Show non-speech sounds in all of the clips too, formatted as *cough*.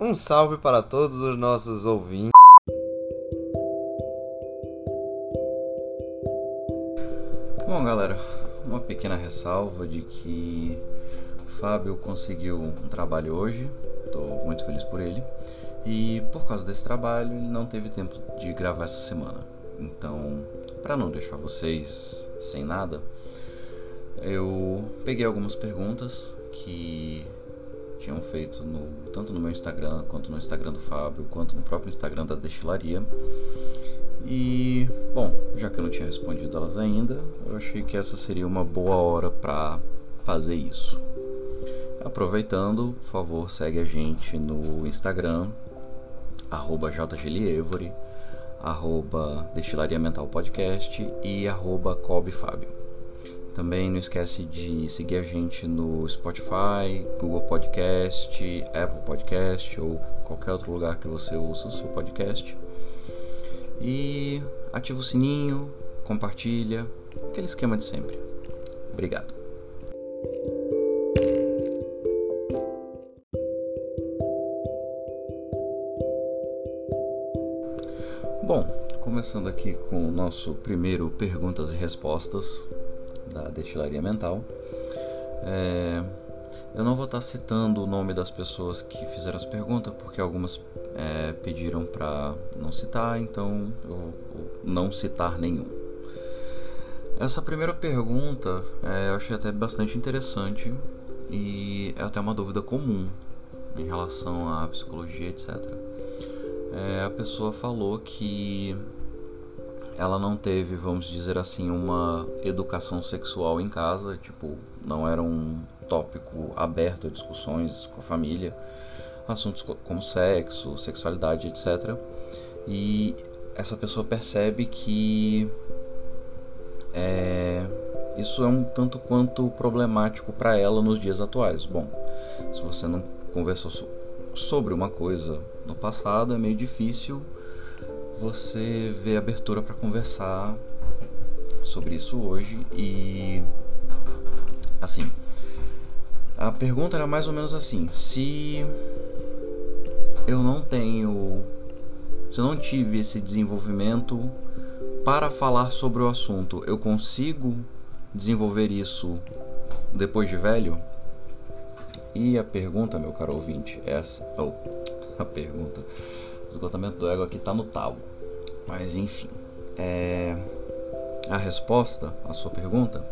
Um salve para todos os nossos ouvintes. Bom, galera, uma pequena ressalva de que Fábio conseguiu um trabalho hoje, estou muito feliz por ele, e por causa desse trabalho ele não teve tempo de gravar essa semana. Então, para não deixar vocês sem nada, eu peguei algumas perguntas que tinham feito no, tanto no meu Instagram quanto no Instagram do Fábio, quanto no próprio Instagram da Destilaria. E, bom, já que eu não tinha respondido elas ainda, eu achei que essa seria uma boa hora para fazer isso. Aproveitando, por favor, segue a gente no Instagram, arroba jglievory, arroba Destilaria Mental Podcast e arroba. Também não esquece de seguir a gente no Spotify, Google Podcast, Apple Podcast ou qualquer outro lugar que você ouça o seu podcast. E ativa o sininho, compartilha, aquele esquema de sempre. Obrigado. Bom, começando aqui com o nosso primeiro perguntas e respostas da destilaria mental. É, eu não vou estar citando o nome das pessoas que fizeram as perguntas, porque algumas é, pediram para não citar, então eu vou não citar nenhum. Essa primeira pergunta é, eu achei até bastante interessante e é até uma dúvida comum em relação à psicologia, etc. É, a pessoa falou que ela não teve, vamos dizer assim, uma educação sexual em casa, tipo, não era um tópico aberto a discussões com a família, assuntos como sexo, sexualidade, etc. E essa pessoa percebe que é, isso é um tanto quanto problemático para ela nos dias atuais. Bom, se você não conversou sobre uma coisa no passado, é meio difícil você vê abertura para conversar sobre isso hoje e assim a pergunta era mais ou menos assim se eu não tenho se eu não tive esse desenvolvimento para falar sobre o assunto eu consigo desenvolver isso depois de velho? E a pergunta meu caro ouvinte é essa oh, a pergunta o esgotamento do ego aqui está no talo. Mas enfim. É... A resposta à sua pergunta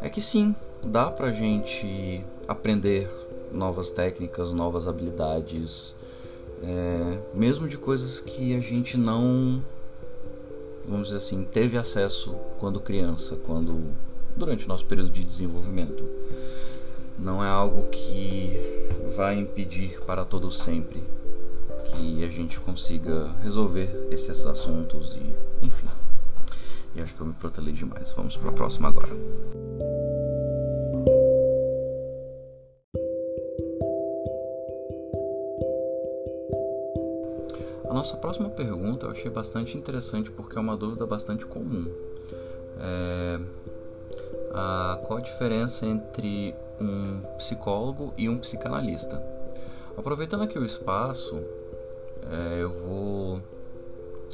é que sim, dá pra gente aprender novas técnicas, novas habilidades, é... mesmo de coisas que a gente não, vamos dizer assim, teve acesso quando criança, quando durante o nosso período de desenvolvimento. Não é algo que vai impedir para todo sempre que a gente consiga resolver esses assuntos e enfim. E acho que eu me protelei demais. Vamos para a próxima agora. A nossa próxima pergunta eu achei bastante interessante porque é uma dúvida bastante comum. É, a, qual a diferença entre um psicólogo e um psicanalista? Aproveitando aqui o espaço, eu vou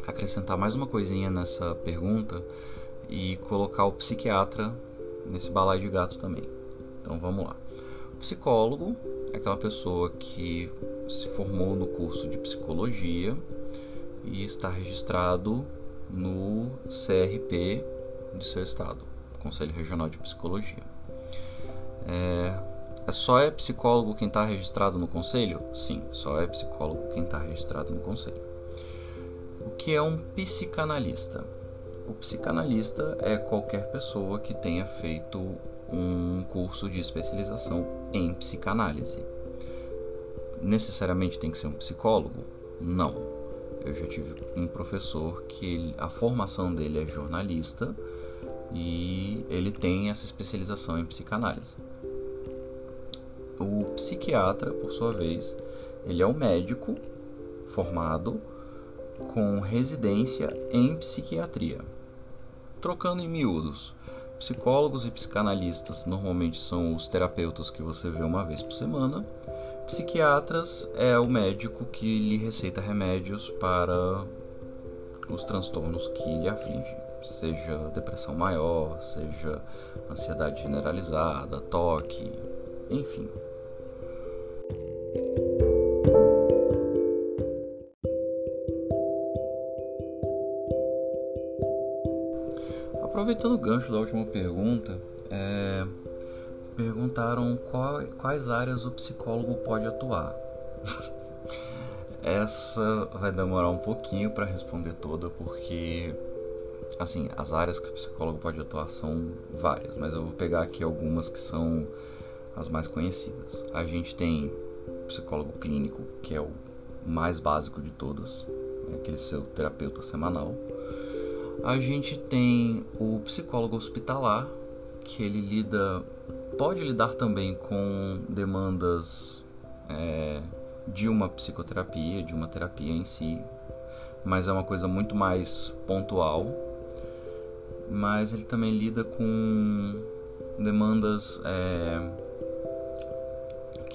acrescentar mais uma coisinha nessa pergunta e colocar o psiquiatra nesse balaio de gato também. Então vamos lá. O psicólogo é aquela pessoa que se formou no curso de psicologia e está registrado no CRP de seu estado, Conselho Regional de Psicologia. É, é só é psicólogo quem está registrado no conselho? Sim, só é psicólogo quem está registrado no conselho. O que é um psicanalista? O psicanalista é qualquer pessoa que tenha feito um curso de especialização em psicanálise. Necessariamente tem que ser um psicólogo? Não. Eu já tive um professor que a formação dele é jornalista e ele tem essa especialização em psicanálise. O psiquiatra, por sua vez, ele é um médico formado com residência em psiquiatria. Trocando em miúdos, psicólogos e psicanalistas normalmente são os terapeutas que você vê uma vez por semana, psiquiatras é o médico que lhe receita remédios para os transtornos que lhe afligem, seja depressão maior, seja ansiedade generalizada, toque, enfim. Aproveitando o gancho da última pergunta, é, perguntaram qual, quais áreas o psicólogo pode atuar. *laughs* Essa vai demorar um pouquinho para responder toda, porque assim, as áreas que o psicólogo pode atuar são várias, mas eu vou pegar aqui algumas que são as mais conhecidas. A gente tem psicólogo clínico, que é o mais básico de todas, é aquele seu terapeuta semanal. A gente tem o psicólogo hospitalar, que ele lida, pode lidar também com demandas é, de uma psicoterapia, de uma terapia em si, mas é uma coisa muito mais pontual. Mas ele também lida com demandas é,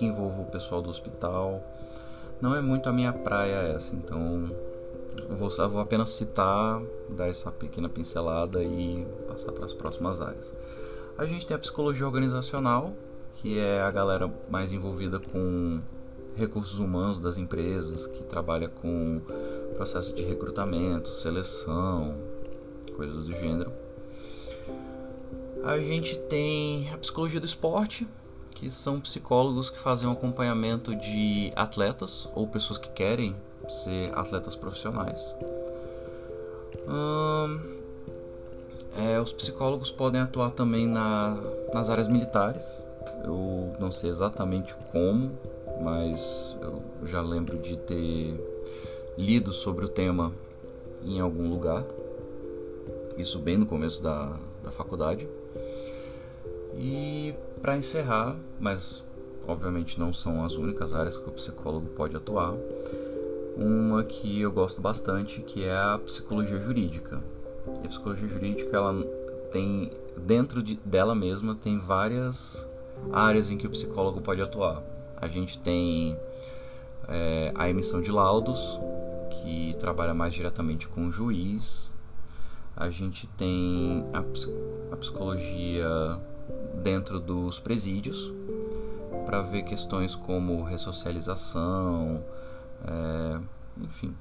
que envolvam o pessoal do hospital. Não é muito a minha praia essa, então vou, vou apenas citar, dar essa pequena pincelada e passar para as próximas áreas. A gente tem a psicologia organizacional, que é a galera mais envolvida com recursos humanos das empresas, que trabalha com processo de recrutamento, seleção, coisas do gênero. A gente tem a psicologia do esporte, que são psicólogos que fazem um acompanhamento de atletas ou pessoas que querem ser atletas profissionais. Hum, é, os psicólogos podem atuar também na, nas áreas militares. Eu não sei exatamente como, mas eu já lembro de ter lido sobre o tema em algum lugar. Isso bem no começo da, da faculdade. E para encerrar, mas obviamente não são as únicas áreas que o psicólogo pode atuar, uma que eu gosto bastante, que é a psicologia jurídica. E a psicologia jurídica, ela tem dentro de, dela mesma tem várias áreas em que o psicólogo pode atuar. A gente tem é, a emissão de laudos, que trabalha mais diretamente com o juiz. A gente tem a, a psicologia dentro dos presídios, para ver questões como ressocialização, é, enfim.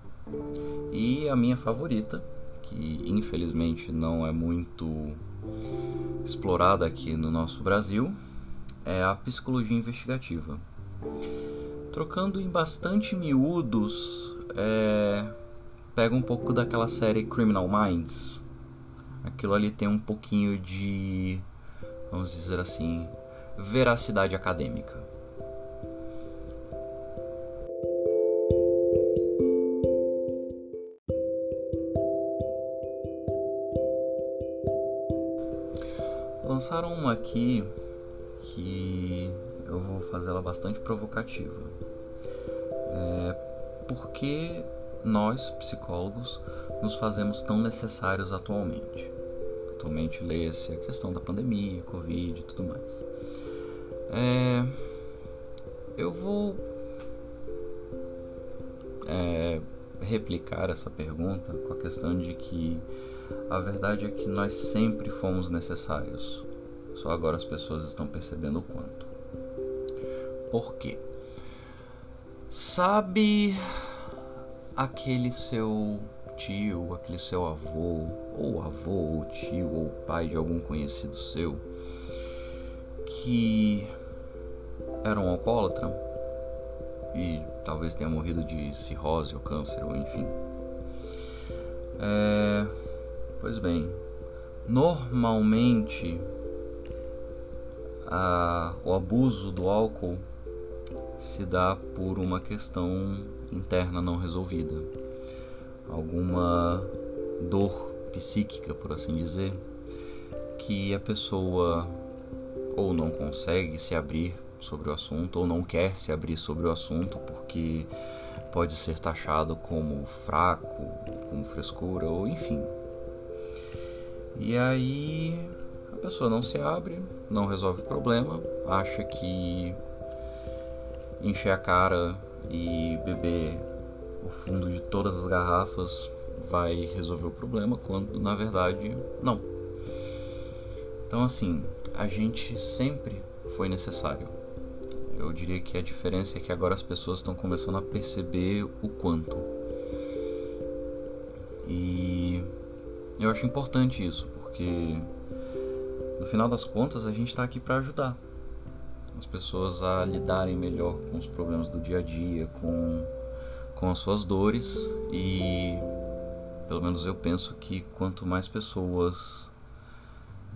E a minha favorita, que infelizmente não é muito explorada aqui no nosso Brasil, é a psicologia investigativa. Trocando em bastante miúdos, é, pega um pouco daquela série Criminal Minds. Aquilo ali tem um pouquinho de, vamos dizer assim, veracidade acadêmica. lançaram uma aqui que eu vou fazer ela bastante provocativa. É, por que nós, psicólogos, nos fazemos tão necessários atualmente? Atualmente lê-se a questão da pandemia, Covid e tudo mais. É, eu vou é, replicar essa pergunta com a questão de que a verdade é que nós sempre fomos necessários. Só agora as pessoas estão percebendo o quanto. Por quê? Sabe aquele seu tio, aquele seu avô, ou avô, ou tio, ou pai de algum conhecido seu, que era um alcoólatra e talvez tenha morrido de cirrose ou câncer, ou enfim. É, pois bem, normalmente a, o abuso do álcool se dá por uma questão interna não resolvida, alguma dor psíquica, por assim dizer, que a pessoa ou não consegue se abrir sobre o assunto ou não quer se abrir sobre o assunto porque pode ser taxado como fraco, como frescura ou enfim. E aí pessoa não se abre, não resolve o problema, acha que encher a cara e beber o fundo de todas as garrafas vai resolver o problema, quando na verdade não. Então, assim, a gente sempre foi necessário. Eu diria que a diferença é que agora as pessoas estão começando a perceber o quanto. E eu acho importante isso, porque no final das contas a gente está aqui para ajudar as pessoas a lidarem melhor com os problemas do dia a dia, com, com as suas dores e pelo menos eu penso que quanto mais pessoas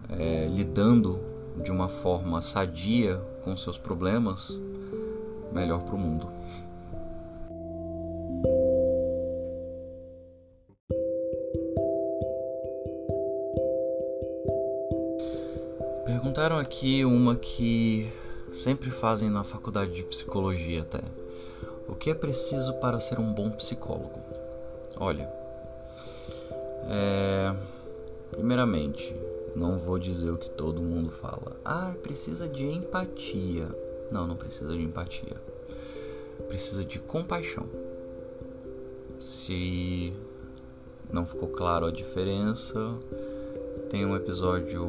é, lidando de uma forma sadia com seus problemas, melhor para o mundo. Perguntaram aqui uma que sempre fazem na faculdade de psicologia até. O que é preciso para ser um bom psicólogo? Olha, é... primeiramente, não vou dizer o que todo mundo fala. Ah, precisa de empatia. Não, não precisa de empatia. Precisa de compaixão. Se não ficou claro a diferença, tem um episódio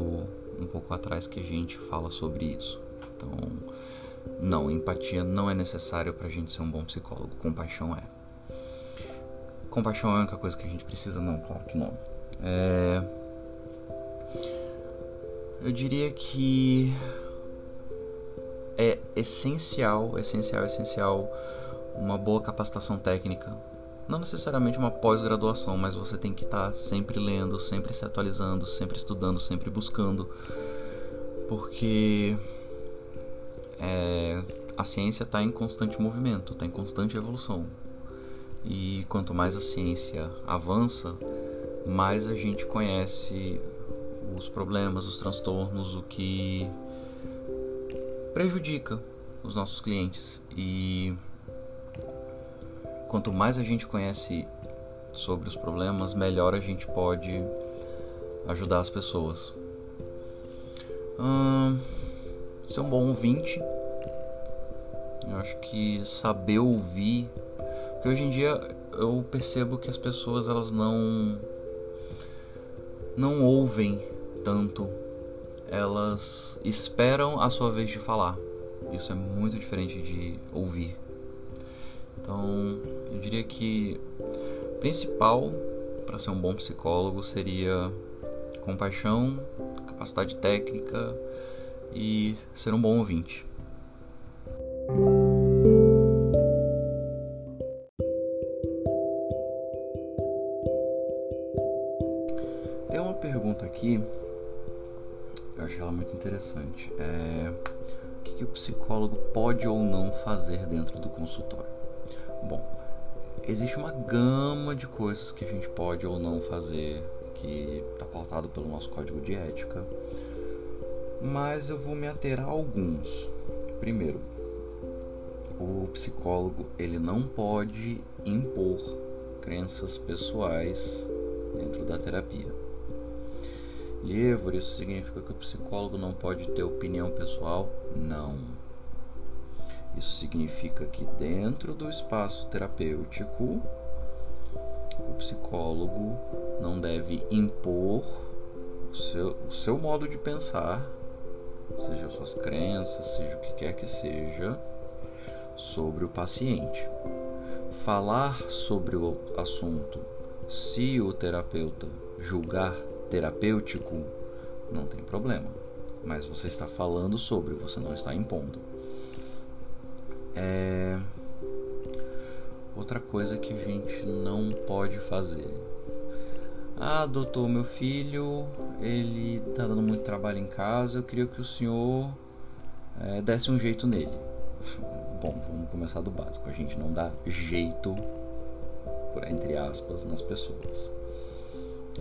um pouco atrás que a gente fala sobre isso. Então, não, empatia não é necessário para a gente ser um bom psicólogo, compaixão é. Compaixão é a única coisa que a gente precisa? Não, claro que não. É... Eu diria que é essencial, essencial, essencial uma boa capacitação técnica. Não necessariamente uma pós-graduação, mas você tem que estar tá sempre lendo, sempre se atualizando, sempre estudando, sempre buscando. Porque é, a ciência está em constante movimento, está em constante evolução. E quanto mais a ciência avança, mais a gente conhece os problemas, os transtornos, o que prejudica os nossos clientes. E quanto mais a gente conhece sobre os problemas, melhor a gente pode ajudar as pessoas. Hum, ser um bom ouvinte. Eu acho que saber ouvir, porque hoje em dia eu percebo que as pessoas elas não não ouvem tanto, elas esperam a sua vez de falar. Isso é muito diferente de ouvir. Então, eu diria que o principal para ser um bom psicólogo seria compaixão, capacidade técnica, e ser um bom ouvinte. Tem uma pergunta aqui, eu achei ela muito interessante. É, o que, que o psicólogo pode ou não fazer dentro do consultório? Bom, existe uma gama de coisas que a gente pode ou não fazer que está pautado pelo nosso código de ética mas eu vou me ater a alguns. Primeiro, o psicólogo ele não pode impor crenças pessoais dentro da terapia. Livro, isso significa que o psicólogo não pode ter opinião pessoal? Não. Isso significa que dentro do espaço terapêutico, o psicólogo não deve impor o seu, o seu modo de pensar seja suas crenças, seja o que quer que seja, sobre o paciente. Falar sobre o assunto, se o terapeuta julgar terapêutico, não tem problema. Mas você está falando sobre, você não está impondo. É... Outra coisa que a gente não pode fazer ah, doutor, meu filho, ele tá dando muito trabalho em casa, eu queria que o senhor é, desse um jeito nele. *laughs* Bom, vamos começar do básico. A gente não dá jeito, por entre aspas, nas pessoas.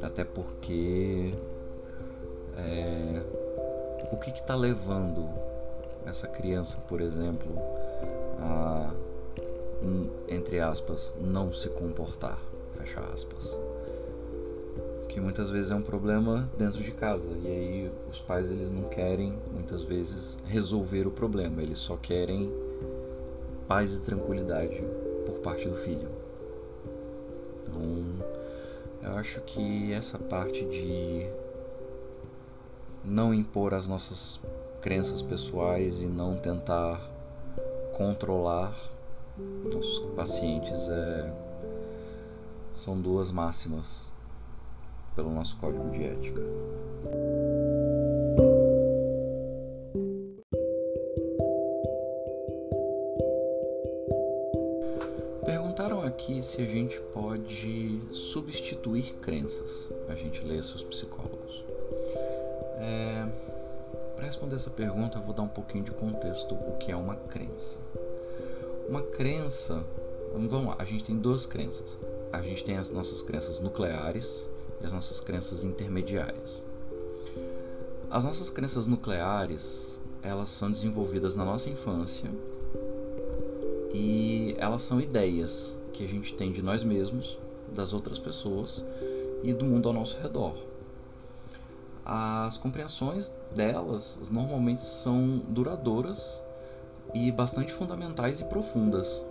Até porque é, o que está levando essa criança, por exemplo, a entre aspas, não se comportar, fecha aspas que muitas vezes é um problema dentro de casa. E aí os pais eles não querem muitas vezes resolver o problema. Eles só querem paz e tranquilidade por parte do filho. Então, eu acho que essa parte de não impor as nossas crenças pessoais e não tentar controlar os pacientes é, são duas máximas pelo nosso código de ética. Perguntaram aqui se a gente pode substituir crenças. A gente lê seus psicólogos. É, Para responder essa pergunta, eu vou dar um pouquinho de contexto o que é uma crença. Uma crença, vamos lá, a gente tem duas crenças. A gente tem as nossas crenças nucleares e as nossas crenças intermediárias. As nossas crenças nucleares, elas são desenvolvidas na nossa infância e elas são ideias que a gente tem de nós mesmos, das outras pessoas e do mundo ao nosso redor. As compreensões delas normalmente são duradouras e bastante fundamentais e profundas.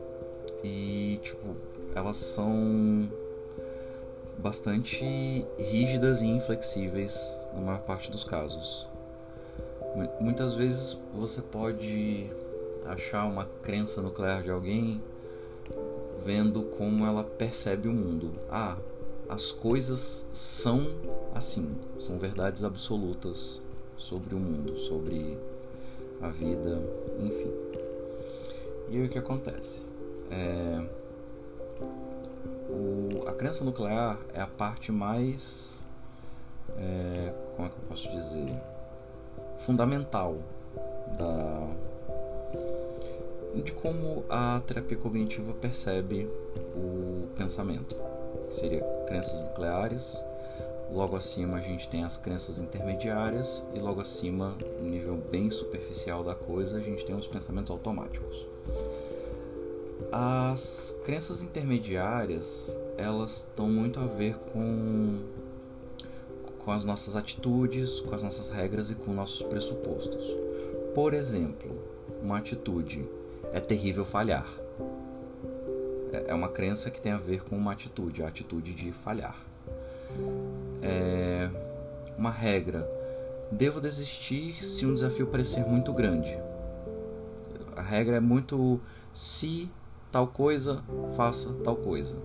E tipo, elas são bastante rígidas e inflexíveis na maior parte dos casos. Muitas vezes você pode achar uma crença nuclear de alguém vendo como ela percebe o mundo. Ah, as coisas são assim, são verdades absolutas sobre o mundo, sobre a vida, enfim. E aí o que acontece? É, o, a crença nuclear é a parte mais. É, como é que eu posso dizer? Fundamental da, de como a terapia cognitiva percebe o pensamento. Seria crenças nucleares, logo acima a gente tem as crenças intermediárias e logo acima, no nível bem superficial da coisa, a gente tem os pensamentos automáticos. As crenças intermediárias, elas estão muito a ver com com as nossas atitudes, com as nossas regras e com nossos pressupostos. Por exemplo, uma atitude é terrível falhar. É uma crença que tem a ver com uma atitude, a atitude de falhar. É uma regra. Devo desistir se um desafio parecer muito grande. A regra é muito se tal coisa, faça tal coisa.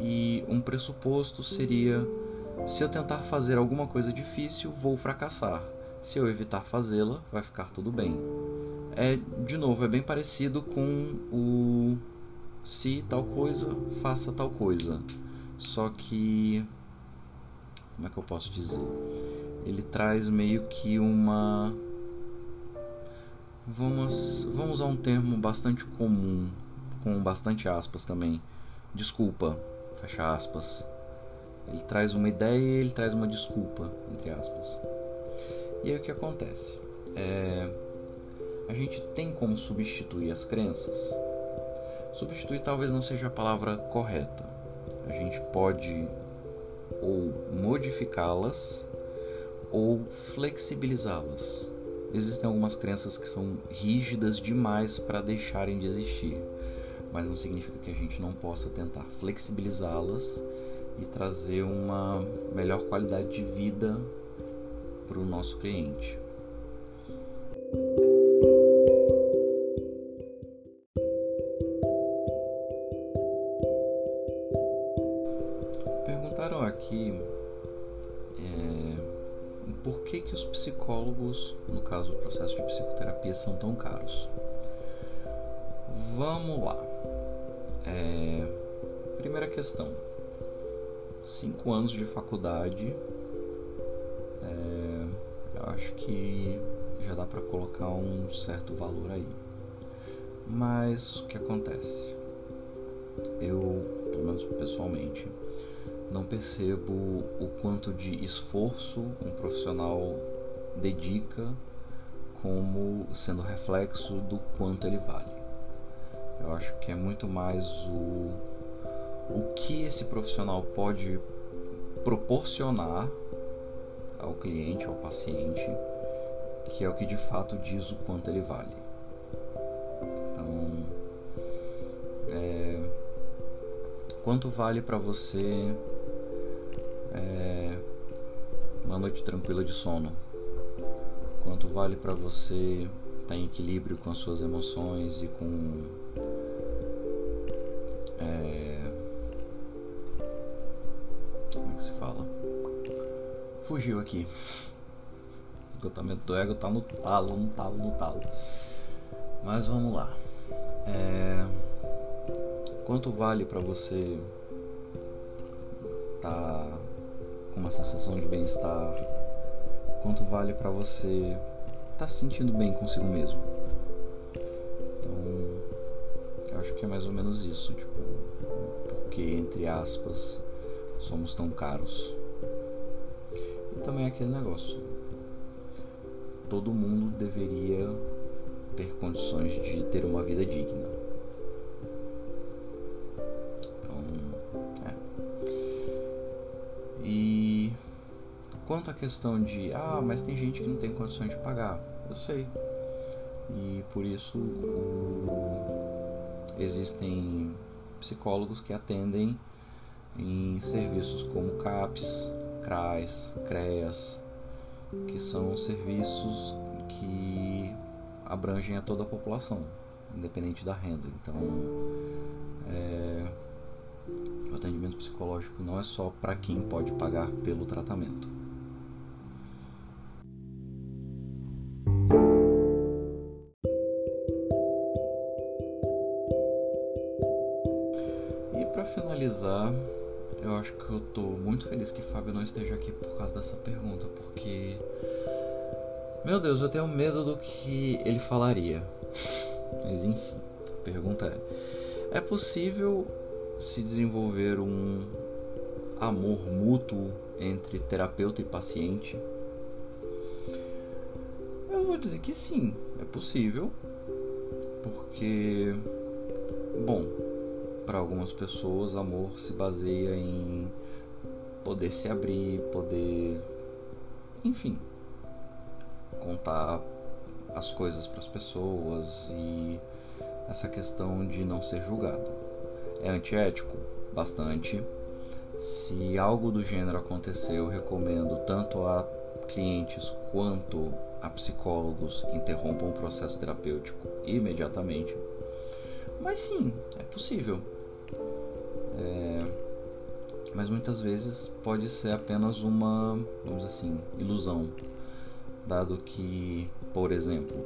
E um pressuposto seria: se eu tentar fazer alguma coisa difícil, vou fracassar. Se eu evitar fazê-la, vai ficar tudo bem. É, de novo, é bem parecido com o se tal coisa, faça tal coisa. Só que. Como é que eu posso dizer? Ele traz meio que uma Vamos, vamos usar um termo bastante comum, com bastante aspas também. Desculpa, fecha aspas. Ele traz uma ideia e ele traz uma desculpa, entre aspas. E aí o que acontece? É, a gente tem como substituir as crenças? Substituir talvez não seja a palavra correta. A gente pode ou modificá-las ou flexibilizá-las. Existem algumas crenças que são rígidas demais para deixarem de existir, mas não significa que a gente não possa tentar flexibilizá-las e trazer uma melhor qualidade de vida para o nosso cliente. Perguntaram aqui por que, que os psicólogos, no caso o processo de psicoterapia, são tão caros? Vamos lá. É... Primeira questão: cinco anos de faculdade. É... Eu acho que já dá para colocar um certo valor aí. Mas o que acontece? Eu, pelo menos pessoalmente, não percebo o quanto de esforço um profissional dedica como sendo reflexo do quanto ele vale. Eu acho que é muito mais o, o que esse profissional pode proporcionar ao cliente, ao paciente, que é o que de fato diz o quanto ele vale. Então, é, quanto vale para você é, uma noite tranquila de sono? Quanto vale para você estar tá em equilíbrio com as suas emoções e com é, como é que se fala? Fugiu aqui. O esgotamento do ego tá no talo, no talo, no talo. Mas vamos lá. É, quanto vale para você tá uma sensação de bem-estar? Quanto vale para você tá se sentindo bem consigo mesmo? Então, eu acho que é mais ou menos isso, tipo, porque entre aspas somos tão caros. E também é aquele negócio. Todo mundo deveria ter condições de ter uma vida digna. Quanto à questão de, ah, mas tem gente que não tem condições de pagar, eu sei. E por isso o... existem psicólogos que atendem em serviços como CAPS, CRAS, CREAS, que são serviços que abrangem a toda a população, independente da renda. Então, é... o atendimento psicológico não é só para quem pode pagar pelo tratamento. Tô muito feliz que Fábio não esteja aqui por causa dessa pergunta, porque. Meu Deus, eu tenho medo do que ele falaria. Mas enfim, a pergunta é: é possível se desenvolver um amor mútuo entre terapeuta e paciente? Eu vou dizer que sim, é possível, porque, bom, para algumas pessoas, amor se baseia em poder se abrir, poder, enfim, contar as coisas para as pessoas e essa questão de não ser julgado. É antiético? Bastante. Se algo do gênero acontecer, eu recomendo tanto a clientes quanto a psicólogos que interrompam o processo terapêutico imediatamente. Mas sim, é possível. É, mas muitas vezes pode ser apenas uma, vamos assim, ilusão, dado que, por exemplo,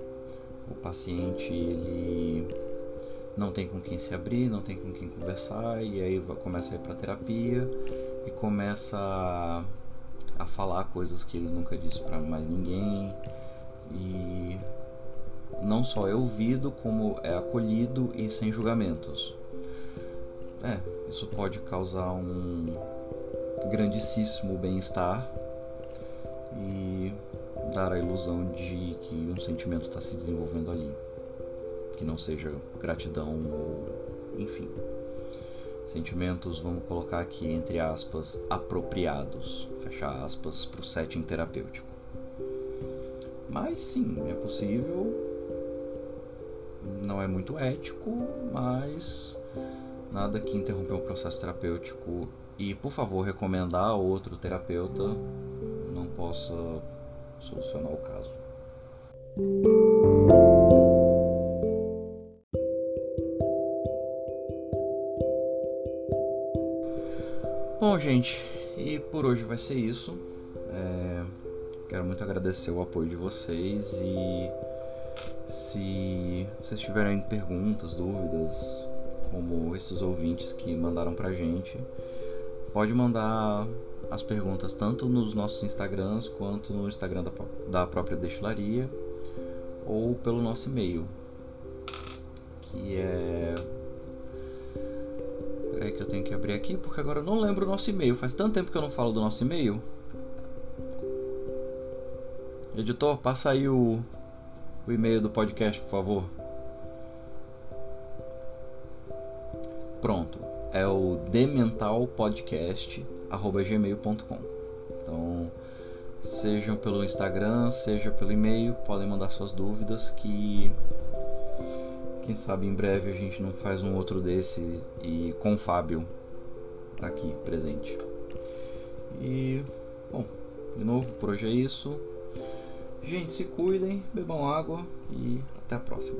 o paciente ele não tem com quem se abrir, não tem com quem conversar e aí começa a ir para terapia e começa a, a falar coisas que ele nunca disse para mais ninguém e não só é ouvido como é acolhido e sem julgamentos. É, isso pode causar um grandíssimo bem-estar e dar a ilusão de que um sentimento está se desenvolvendo ali, que não seja gratidão ou enfim. Sentimentos, vamos colocar aqui entre aspas, apropriados, fecha aspas, para o setting terapêutico. Mas sim, é possível, não é muito ético, mas nada que interromper o processo terapêutico e, por favor, recomendar a outro terapeuta não possa solucionar o caso. Bom, gente, e por hoje vai ser isso. É, quero muito agradecer o apoio de vocês e se vocês tiverem perguntas, dúvidas, como esses ouvintes que mandaram pra gente. Pode mandar as perguntas tanto nos nossos Instagrams quanto no Instagram da, da própria destilaria ou pelo nosso e-mail que é Peraí que eu tenho que abrir aqui porque agora eu não lembro o nosso e-mail. Faz tanto tempo que eu não falo do nosso e-mail. Editor, passa aí o, o e-mail do podcast, por favor. Pronto. É o dementalpodcast.gmail.com Então, sejam pelo Instagram, seja pelo e-mail, podem mandar suas dúvidas que quem sabe em breve a gente não faz um outro desse e com o Fábio tá aqui presente. E, bom, de novo, por hoje é isso. Gente, se cuidem, bebam água e até a próxima.